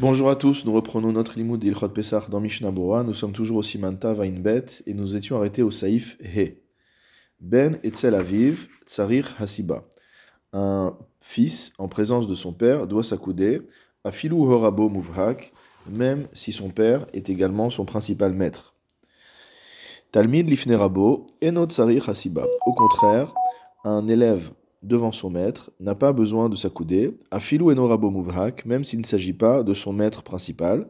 Bonjour à tous, nous reprenons notre limoud d'Ilchot Pesach dans Mishnah. Nous sommes toujours au Simanta Vainbet et nous étions arrêtés au Saïf He. Ben Etzel Aviv Tsarir Hasiba. Un fils en présence de son père doit s'accouder à Filou Horabo Muvhak, même si son père est également son principal maître. Talmid Lifnerabo Enot Tsarir Hasiba. Au contraire, un élève devant son maître, n'a pas besoin de s'accouder, à filou enorabo muvhak, même s'il ne s'agit pas de son maître principal.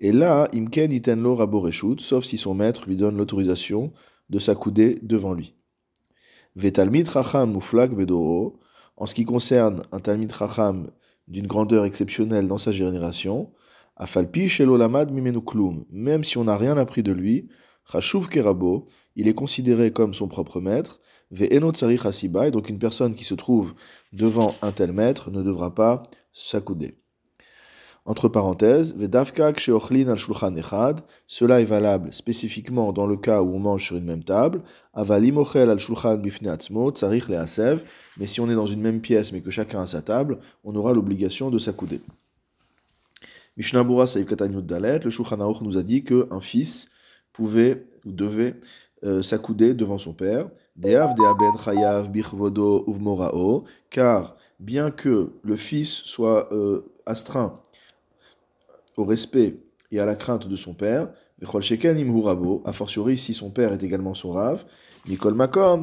Et là, imken itenlo rabo reshut, sauf si son maître lui donne l'autorisation de s'accouder devant lui. Vetalmid racham muflag bedoro, en ce qui concerne un talmid racham d'une grandeur exceptionnelle dans sa génération, afalpi shelolamad mimenuklum, même si on n'a rien appris de lui, chashuv kerabo, il est considéré comme son propre maître, et donc une personne qui se trouve devant un tel maître ne devra pas s'accouder. Entre parenthèses, cela est valable spécifiquement dans le cas où on mange sur une même table, mais si on est dans une même pièce mais que chacun a sa table, on aura l'obligation de s'accouder. Mishnabura Dalet, le Shulchan nous a dit qu'un fils pouvait ou devait euh, s'accouder devant son père, car bien que le fils soit euh, astreint au respect et à la crainte de son père, a fortiori si son père est également son rave, Nicole Makom,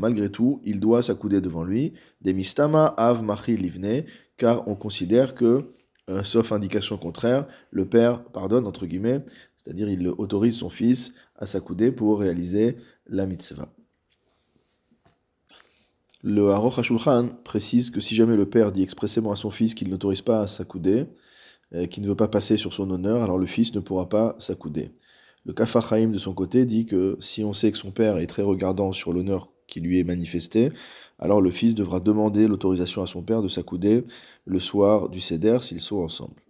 malgré tout, il doit s'accouder devant lui, des mistama av machi livne, car on considère que, euh, sauf indication contraire, le père pardonne, entre guillemets, c'est-à-dire il autorise son fils à s'accouder pour réaliser la mitzvah. Le Haroch HaShulchan précise que si jamais le père dit expressément à son fils qu'il n'autorise pas à s'accouder, euh, qu'il ne veut pas passer sur son honneur, alors le fils ne pourra pas s'accouder. Le Kafar Haïm de son côté dit que si on sait que son père est très regardant sur l'honneur qui lui est manifesté, alors le fils devra demander l'autorisation à son père de s'accouder le soir du Seder s'ils sont ensemble.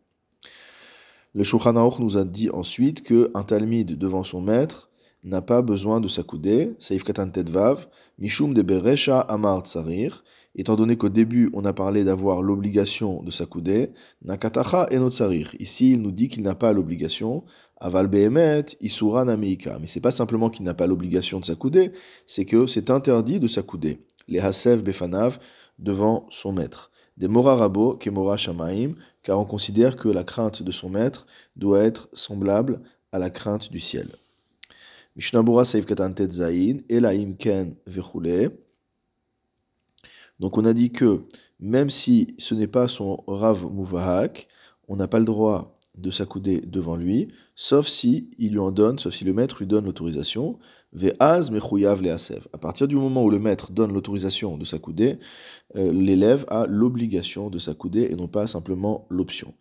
Le Shulchan Aruch nous a dit ensuite qu'un talmide devant son maître n'a pas besoin de s'accouder, Saif Katan Tedvav, Mishum de Beresha Amar Tsarir, étant donné qu'au début on a parlé d'avoir l'obligation de s'accouder, Nakatacha Enot Tsarir. Ici il nous dit qu'il n'a pas l'obligation, Aval Behemet, Isura Nameika. Mais c'est pas simplement qu'il n'a pas l'obligation de s'accouder, c'est que c'est interdit de s'accouder. Les Hasev Befanav devant son maître. Des Morarabo, Kemora Shamaim, car on considère que la crainte de son maître doit être semblable à la crainte du ciel. Donc on a dit que même si ce n'est pas son Rav Muvahak, on n'a pas le droit de s'accouder devant lui, sauf si il lui en donne, sauf si le maître lui donne l'autorisation. Ve'az mechouyav le'asev. À partir du moment où le maître donne l'autorisation de s'accouder, euh, l'élève a l'obligation de s'accouder et non pas simplement l'option.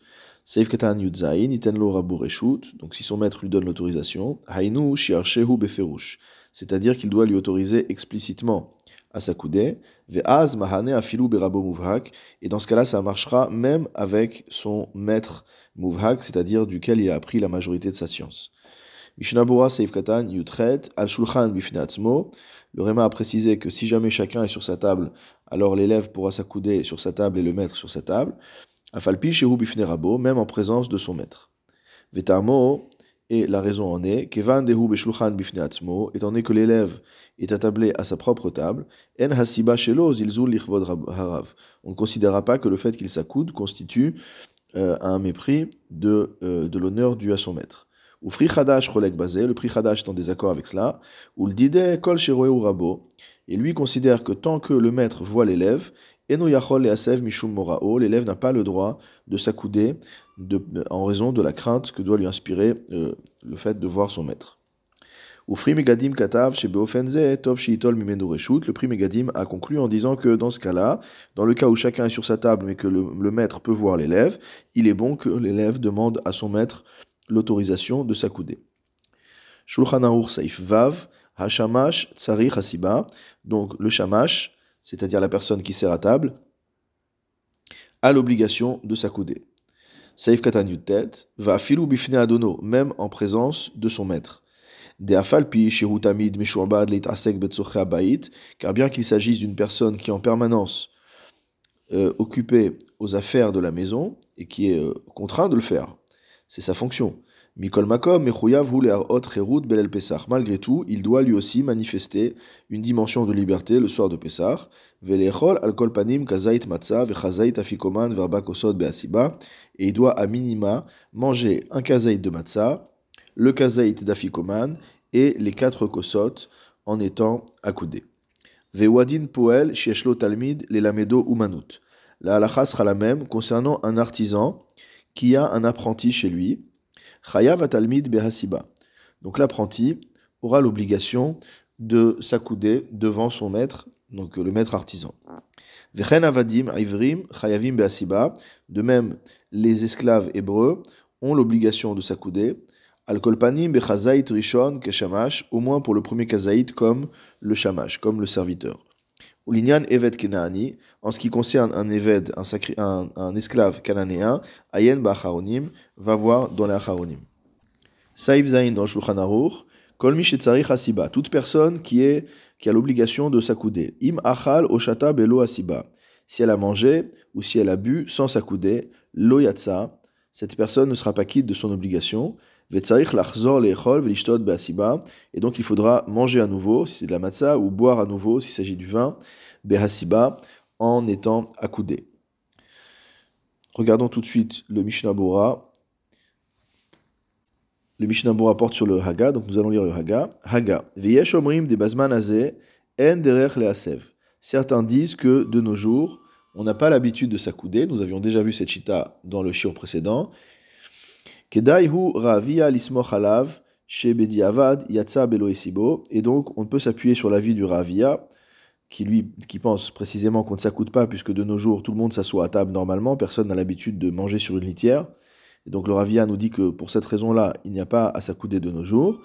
Seif Katan Yudzain, Itenlo Reshut, donc si son maître lui donne l'autorisation, Hainu Shiarshehu Beferush, c'est-à-dire qu'il doit lui autoriser explicitement à s'accouder, Ve'az Mahane Afilu Berabo Muvhak, et dans ce cas-là, ça marchera même avec son maître Muvhak, c'est-à-dire duquel il a appris la majorité de sa science. Mishnabura Seif Katan Yutret, Al Shulchan Bifnatzmo, le Réma a précisé que si jamais chacun est sur sa table, alors l'élève pourra s'accouder sur sa table et le maître sur sa table. Afalpi shehu bifnerabo, même en présence de son maître. Vetamo, et la raison en est, kevan dehu beshulchan bifneatzmo, étant donné que l'élève est attablé à sa propre table, en hasiba shelo zilzul lichvod harav. On ne considérera pas que le fait qu'il s'accoude constitue euh, un mépris de, euh, de l'honneur dû à son maître. Ou fri chadash cholek bazé, le prix chadash est en désaccord avec cela, ou le dide kol sheroeu rabo, et lui considère que tant que le maître voit l'élève, l'élève n'a pas le droit de s'accouder en raison de la crainte que doit lui inspirer euh, le fait de voir son maître. Le prix Megadim a conclu en disant que dans ce cas-là, dans le cas où chacun est sur sa table mais que le, maître peut voir l'élève, il est bon que l'élève demande à son maître l'autorisation de s'accouder. Shulchan Saif Vav, Hashamash Tsari Hasiba, donc le Shamash, c'est-à-dire la personne qui sert à table, a l'obligation de s'accouder. Saif Katan tête va filou bifne adono, même en présence de son maître. Car bien qu'il s'agisse d'une personne qui est en permanence euh, occupée aux affaires de la maison, et qui est euh, contraint de le faire. C'est sa fonction. Mikol Makom, Belel Pesach. Malgré tout, il doit lui aussi manifester une dimension de liberté le soir de Pesach. Velechol al panim kazait matzah vechazait afikoman verbakosod beasiba. Et il doit à minima manger un kazait de matzah, le kazait d'afikoman et les quatre kosot en étant accoudés. Vewadin poel shieshlo talmid les lamedo umanut. La halacha sera la même concernant un artisan qui a un apprenti chez lui. Chayav talmid behasiba. Donc l'apprenti aura l'obligation de s'accouder devant son maître, donc le maître artisan. Vechen avadim ivrim chayavim behasiba. De même, les esclaves hébreux ont l'obligation de s'accouder. Al kolpanim bechazait rishon keshamash, au moins pour le premier kazaït comme le shamash, comme le serviteur. Ulinyan Evet Kenaani, en ce qui concerne un Eved, un, esclave cananéen, Ayen Ba'acharonim, va voir dans les Acharonim. Saïf Zain dans Shulchan Aruch, Kol Mishetzarich Asiba, toute personne qui, a l'obligation de s'accouder. Im Achal Oshata Belo Asiba, si elle a mangé ou si elle a bu sans s'accouder, Lo Yatsa, cette personne ne sera pas quitte de son obligation. Et donc il faudra manger à nouveau, si c'est de la matzah, ou boire à nouveau, s'il s'agit du vin, en étant accoudé. Regardons tout de suite le Mishnah Bora. Le Mishnah Bora porte sur le Haga, donc nous allons lire le Haga. Haga. De bazman en. Certains disent que de nos jours, on n'a pas l'habitude de s'accouder. Nous avions déjà vu cette chita dans le shiur précédent. Et donc, on peut s'appuyer sur l'avis du Ravia, qui qui pense précisément qu'on ne s'accoude pas, puisque de nos jours, tout le monde s'assoit à table normalement, personne n'a l'habitude de manger sur une litière. Et donc, le Ravia nous dit que pour cette raison-là, il n'y a pas à s'accouder de nos jours.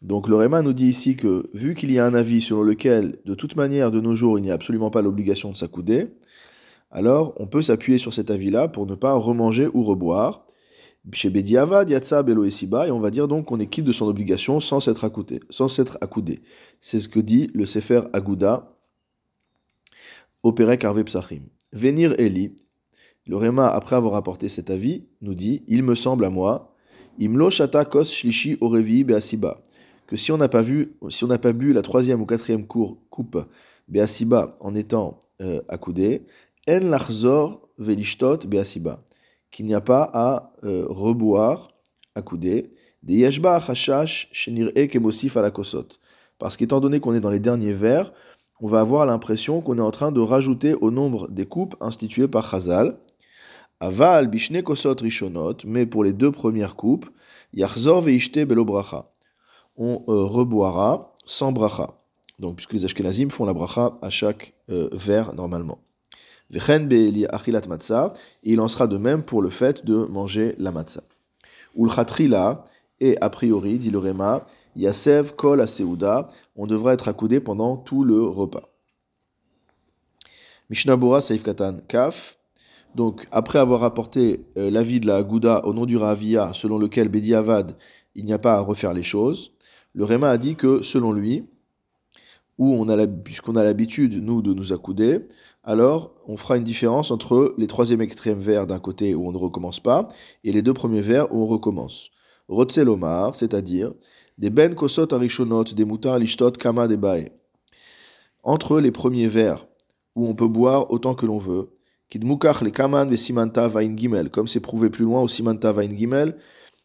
Donc, le Réma nous dit ici que, vu qu'il y a un avis sur lequel, de toute manière, de nos jours, il n'y a absolument pas l'obligation de s'accouder, alors on peut s'appuyer sur cet avis-là pour ne pas remanger ou reboire. Et on va dire donc qu'on est quitte de son obligation sans s'être accoudé. Sans s'être accoudé. C'est ce que dit le Sefer Agouda, Opérek Arve Psachim. Venir Eli, le Réma, après avoir apporté cet avis, nous dit Il me semble à moi, Imlo Shata Kos Shlishi Orevi Beasiba, que si on n'a pas vu, si on n'a pas bu la troisième ou quatrième cour, coupe Beasiba en étant euh, accoudé, En Lachzor Velishtot Beasiba qu'il n'y a pas à euh, reboire, accoudé, des yeshba chashash shenir kemosif à la. Parce qu'étant donné qu'on est dans les derniers vers, on va avoir l'impression qu'on est en train de rajouter au nombre des coupes instituées par Chazal. Aval bishne kosot rishonot, mais pour les deux premières coupes, yachzor veishte belo bracha. On euh, reboira sans bracha. Donc, puisque les Ashkenazim font la bracha à chaque euh, vers normalement il en sera de même pour le fait de manger la matzah. Ulchatrila, et a priori, dit le Réma, Yasev kol aseuda, on devra être accoudé pendant tout le repas. Mishnabura Saif Katan Kaf, donc après avoir apporté euh, l'avis de la Gouda au nom du Ravia, selon lequel Bediavad, il n'y a pas à refaire les choses, le Réma a dit que selon lui, puisqu'on a l'habitude, nous, de nous accouder, alors on fera une différence entre les troisième et quatrième vers d'un côté où on ne recommence pas, et les deux premiers vers où on recommence. Rotzelomar, c'est-à-dire des ben kosot arishonot, des mutar lishtot kama de bae. Entre les premiers vers où on peut boire autant que l'on veut, kidmukach le kaman ve simanta vain gimel, comme c'est prouvé plus loin au simanta vain gimel,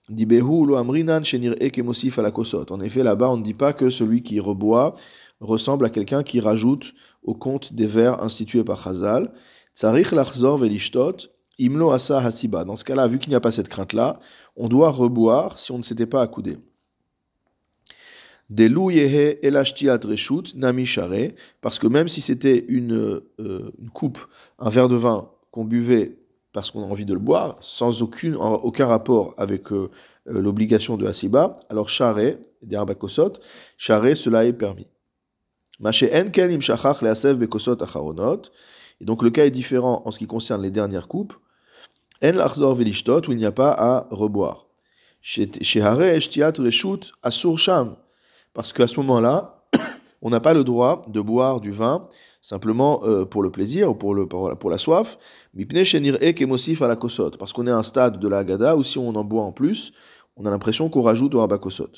dibehu lo amrinan shenir ekemosif à la kosot. En effet, là-bas, on ne dit pas que celui qui reboit ressemble à quelqu'un qui rajoute au compte des vers institués par Chazal. Tsarich lachzor velishtot, imlo asa hasiba. Dans ce cas-là, vu qu'il n'y a pas cette crainte-là, on doit reboire si on ne s'était pas accoudé. Delu yehe elashtiat reshut nami parce que même si c'était une, euh, une, coupe, un verre de vin qu'on buvait parce qu'on a envie de le boire, sans aucun rapport avec euh, euh, l'obligation de hasiba, alors share, des arbakosot, share, cela est permis. Et donc le cas est différent en ce qui concerne les dernières coupes. En l'achzor velishtot, où il n'y a pas à reboire. Parce qu'à ce moment-là, on n'a pas le droit de boire du vin simplement euh, pour le plaisir ou pour, le, pour la soif. à la Parce qu'on est à un stade de la Haggadah où si on en boit en plus, on a l'impression qu'on rajoute au rabakosot.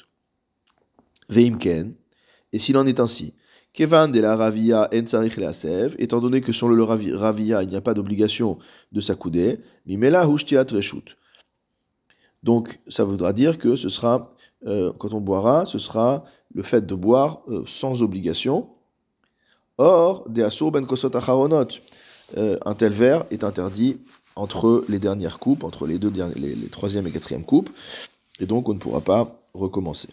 Veimken. Et s'il en est ainsi, Kevan de la Ravia en étant donné que sur le Ravia, il n'y a pas d'obligation de s'accouder, Mimela Hushtiat Reshut. Donc, ça voudra dire que ce sera, euh, quand on boira, ce sera le fait de boire euh, sans obligation. Or, de Asur ben Kosot Acharonot, euh, un tel verre est interdit entre les dernières coupes, entre les deux les troisième et quatrième coupes, et donc on ne pourra pas recommencer.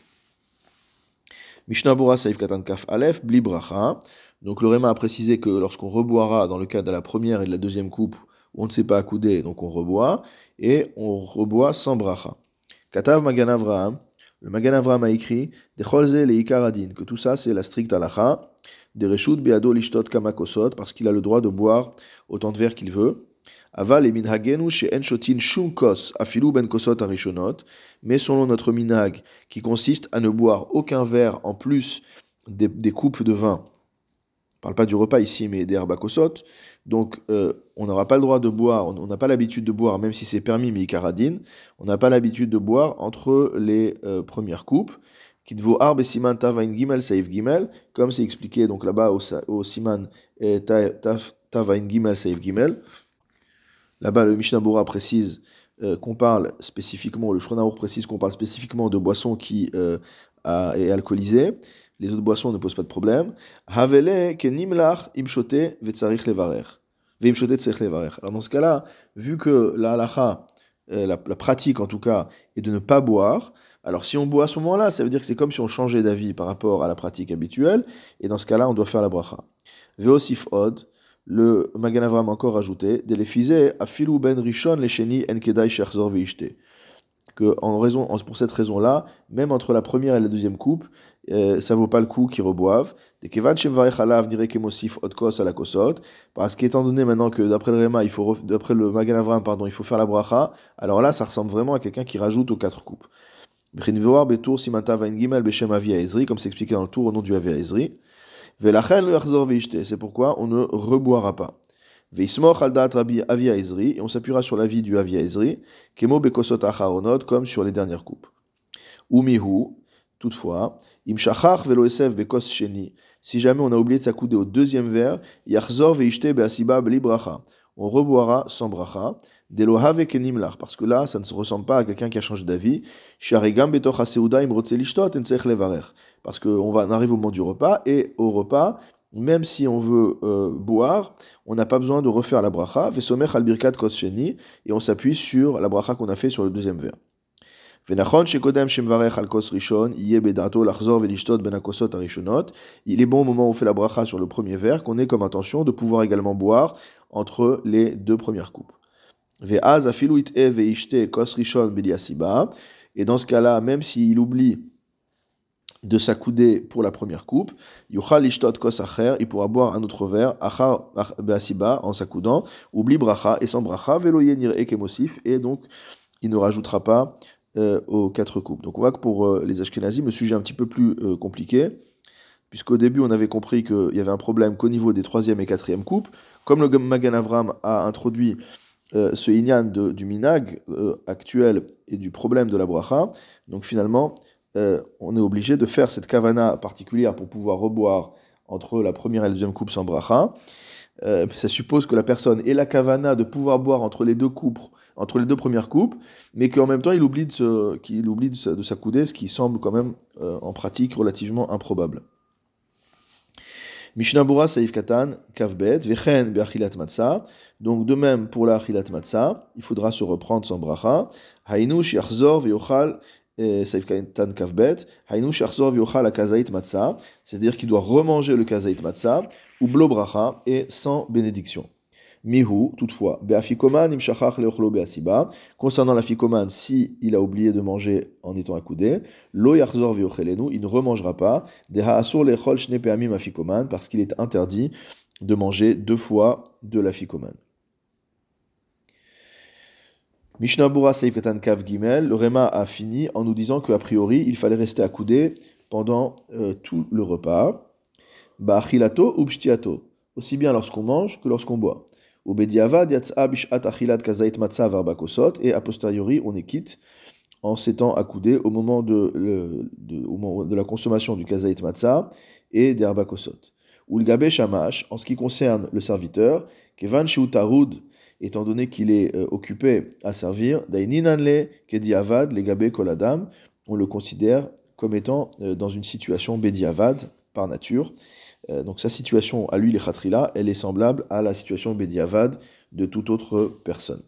Mishnah Bora Saif Katan Kaf Aleph, Bli Bracha. Donc le Réma a précisé que lorsqu'on reboira dans le cas de la première et de la deuxième coupe, on ne sait pas accouder, donc on reboit, et on reboit sans bracha. Katav Magan Avraham, le Magan Avraham a écrit, De Cholze le Ikaradin, que tout ça c'est la stricte halacha, de Reshut Beado Lishtot Kamakosot, parce qu'il a le droit de boire autant de verre qu'il veut. Aval et minhagenu she'en shotin shum kos afilu ben arishonot, mais selon notre minhag, qui consiste à ne boire aucun verre en plus des, coupes de vin. On parle pas du repas ici, mais des herbakosot. Donc, euh, on n'aura pas le droit de boire, on n'a pas l'habitude de boire, même si c'est permis, mais on n'a pas l'habitude de boire entre les euh, premières coupes. Kitvo arbe siman tavain gimel saif gimel, comme c'est expliqué donc là-bas au, siman tavain gimel saif gimel. Là-bas, le Mishnah Bora précise euh, qu'on parle spécifiquement, le Shronaour précise qu'on parle spécifiquement de boissons qui euh, est alcoolisée. Les autres boissons ne posent pas de problème. Havele kenimlach imshote vetzarich levarer. Alors dans ce cas-là, vu que la halacha, euh, la, la, pratique en tout cas, est de ne pas boire, alors si on boit à ce moment-là, ça veut dire que c'est comme si on changeait d'avis par rapport à la pratique habituelle, et dans ce cas-là, on doit faire la bracha. Veosif od, le Magan Avram encore ajouté, a afilu ben rishon lesheni en kedai sherzor. Que en raison, pour cette raison-là, même entre la première et la deuxième coupe, euh, ça vaut pas le coup qu'ils reboivent. Des kevan kemosif odkos à la kosot. Parce qu'étant donné maintenant que d'après le Rema, il faut, d'après le Magan Avram, pardon, il faut faire la bracha, alors là, ça ressemble vraiment à quelqu'un qui rajoute aux quatre coupes. Betour simanta vain gimel beshem avia ezri, comme c'est expliqué dans le tour au nom du avia. C'est pourquoi on ne reboira pas. Et on s'appuiera sur l'avis du Avia Ezri, Kemo Bekosot Acharonot, comme sur les dernières coupes. Umihu, toutefois, Imshachach Velo Esef Bekos Sheni, si jamais on a oublié de s'accouder au deuxième verre, Yachzor Veishte Beasiba Beli Bracha. On reboira sans bracha. Delohave Kenimlar, parce que là, ça ne se ressemble pas à quelqu'un qui a changé d'avis. Sharigam Betoch Aseuda Imrotzelishtot Ensech Levarer parce qu'on arrive au moment du repas, et au repas, même si on veut euh, boire, on n'a pas besoin de refaire la bracha, et on s'appuie sur la bracha qu'on a fait sur le deuxième verre. Ben Il est bon au moment où on fait la bracha sur le premier verre qu'on ait comme intention de pouvoir également boire entre les deux premières coupes. Et dans ce cas-là, même s'il oublie de s'accouder pour la première coupe, yuchal ishtot kos il pourra boire un autre verre, achar beasiba, en s'accoudant, oublie bracha et sans bracha, velo yenir ekemosif, et donc il ne rajoutera pas euh, aux quatre coupes. Donc on voit que pour euh, les Ashkenazim, le sujet est un petit peu plus euh, compliqué, puisqu'au début on avait compris qu'il y avait un problème qu'au niveau des troisième et quatrième coupes, comme le Magan Avram a introduit ce inyan du minag actuel et du problème de la bracha, donc finalement euh, on est obligé de faire cette kavana particulière pour pouvoir reboire entre la première et la deuxième coupe sans bracha. Euh, ça suppose que la personne ait la kavana de pouvoir boire entre les deux coupes, entre les deux premières coupes, mais qu'en même temps il oublie de, s'accouder, ce qui semble quand même euh, en pratique relativement improbable. Mishnabura Saif Katan, Kavbet, Vechen Beachilat Matzah. Donc de même pour la Achilat Matzah, il faudra se reprendre sans bracha. Hainu Shiachzor Veochal c'est-à-dire qu'il doit remanger le kazait matzah, ou blobracha, et sans bénédiction. Mihu, toutefois, be'afikoman imshachach leochlo be'asiba, concernant l'afikoman, si il a oublié de manger en étant accoudé, lo yachzor ve'ochelenu, il ne remangera pas, deha asur lechol shne pe'amim afikoman, parce qu'il est interdit de manger deux fois de l'afikoman. Mishnabura Seif Katan Kav Gimel, le Réma a fini en nous disant qu'a priori, il fallait rester accoudé pendant euh, tout le repas. ba'achilato ou aussi bien lorsqu'on mange que lorsqu'on boit. Et a posteriori on est quitte en s'étant accoudé au moment de, la consommation du kazait matzah et des arbakosot. Ou le gabe shamash, en ce qui concerne le serviteur, kevan sheutarud, étant donné qu'il est euh, occupé à servir, koladam, on le considère comme étant euh, dans une situation bediavad par nature. Euh, donc sa situation à lui, les khatrila, elle est semblable à la situation bediavad de toute autre personne.